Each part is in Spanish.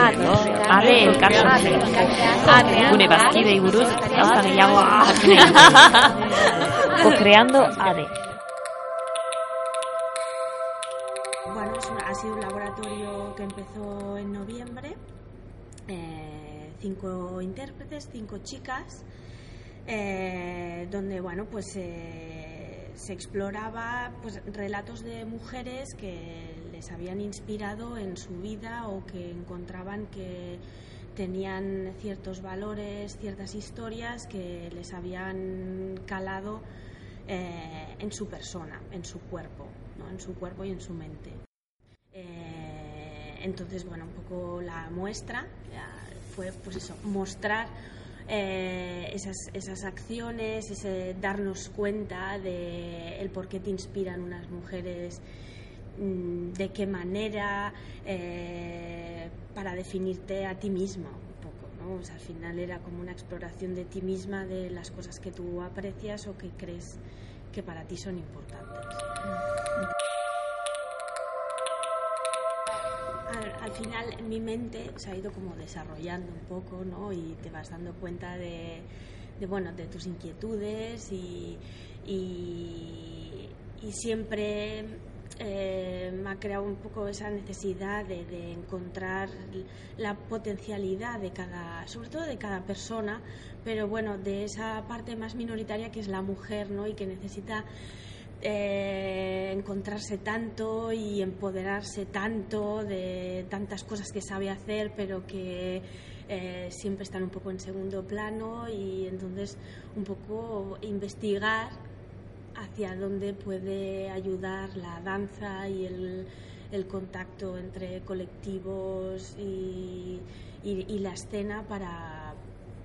Ade elkarsan gune bazkidei buruz gauza gehiago Co-creando ADE. Bueno, ha sido un laboratorio que empezó en noviembre. eh, cinco intérpretes, cinco chicas, eh, donde bueno, pues eh, se exploraba pues, relatos de mujeres que les habían inspirado en su vida o que encontraban que tenían ciertos valores, ciertas historias que les habían calado eh, en su persona, en su cuerpo, ¿no? en su cuerpo y en su mente. Eh, entonces, bueno, un poco la muestra fue, pues eso, mostrar eh, esas, esas acciones, darnos cuenta de el por qué te inspiran unas mujeres, de qué manera, eh, para definirte a ti misma un poco, ¿no? O sea, al final era como una exploración de ti misma, de las cosas que tú aprecias o que crees que para ti son importantes. al, al final en mi mente se ha ido como desarrollando un poco, ¿no? Y te vas dando cuenta de, bueno, de tus inquietudes y, y siempre eh, me ha creado un poco esa necesidad de, de encontrar la potencialidad de cada, sobre todo de cada persona, pero bueno, de esa parte más minoritaria que es la mujer, ¿no? Y que necesita eh, encontrarse tanto y empoderarse tanto de tantas cosas que sabe hacer, pero que eh, siempre están un poco en segundo plano y entonces un poco investigar hacia dónde puede ayudar la danza y el, contacto entre colectivos y, la escena para,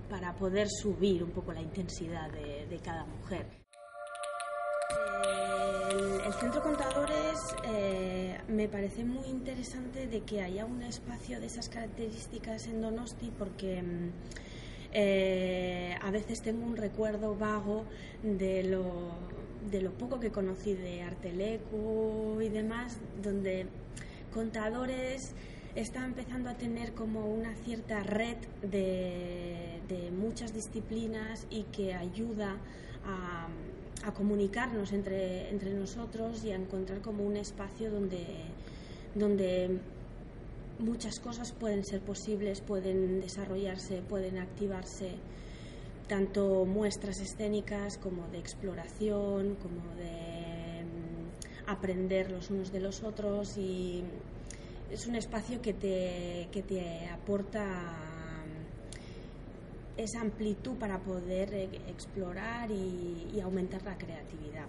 para poder subir un poco la intensidad de, cada mujer. El, el Centro Contadores eh, me parece muy interesante de que haya un espacio de esas características en Donosti porque mm, eh, a veces tengo un recuerdo vago de lo, de lo poco que conocí de Artelecu y demás, donde contadores está empezando a tener como una cierta red de, de muchas disciplinas y que ayuda a, a comunicarnos entre, entre nosotros y a encontrar como un espacio donde, donde muchas cosas pueden ser posibles, pueden desarrollarse, pueden activarse, tanto muestras escénicas como de exploración, como de mm, aprender los unos de los otros y es un espacio que te, que te aporta esa amplitud para poder eh, explorar y aumentar la creatividad.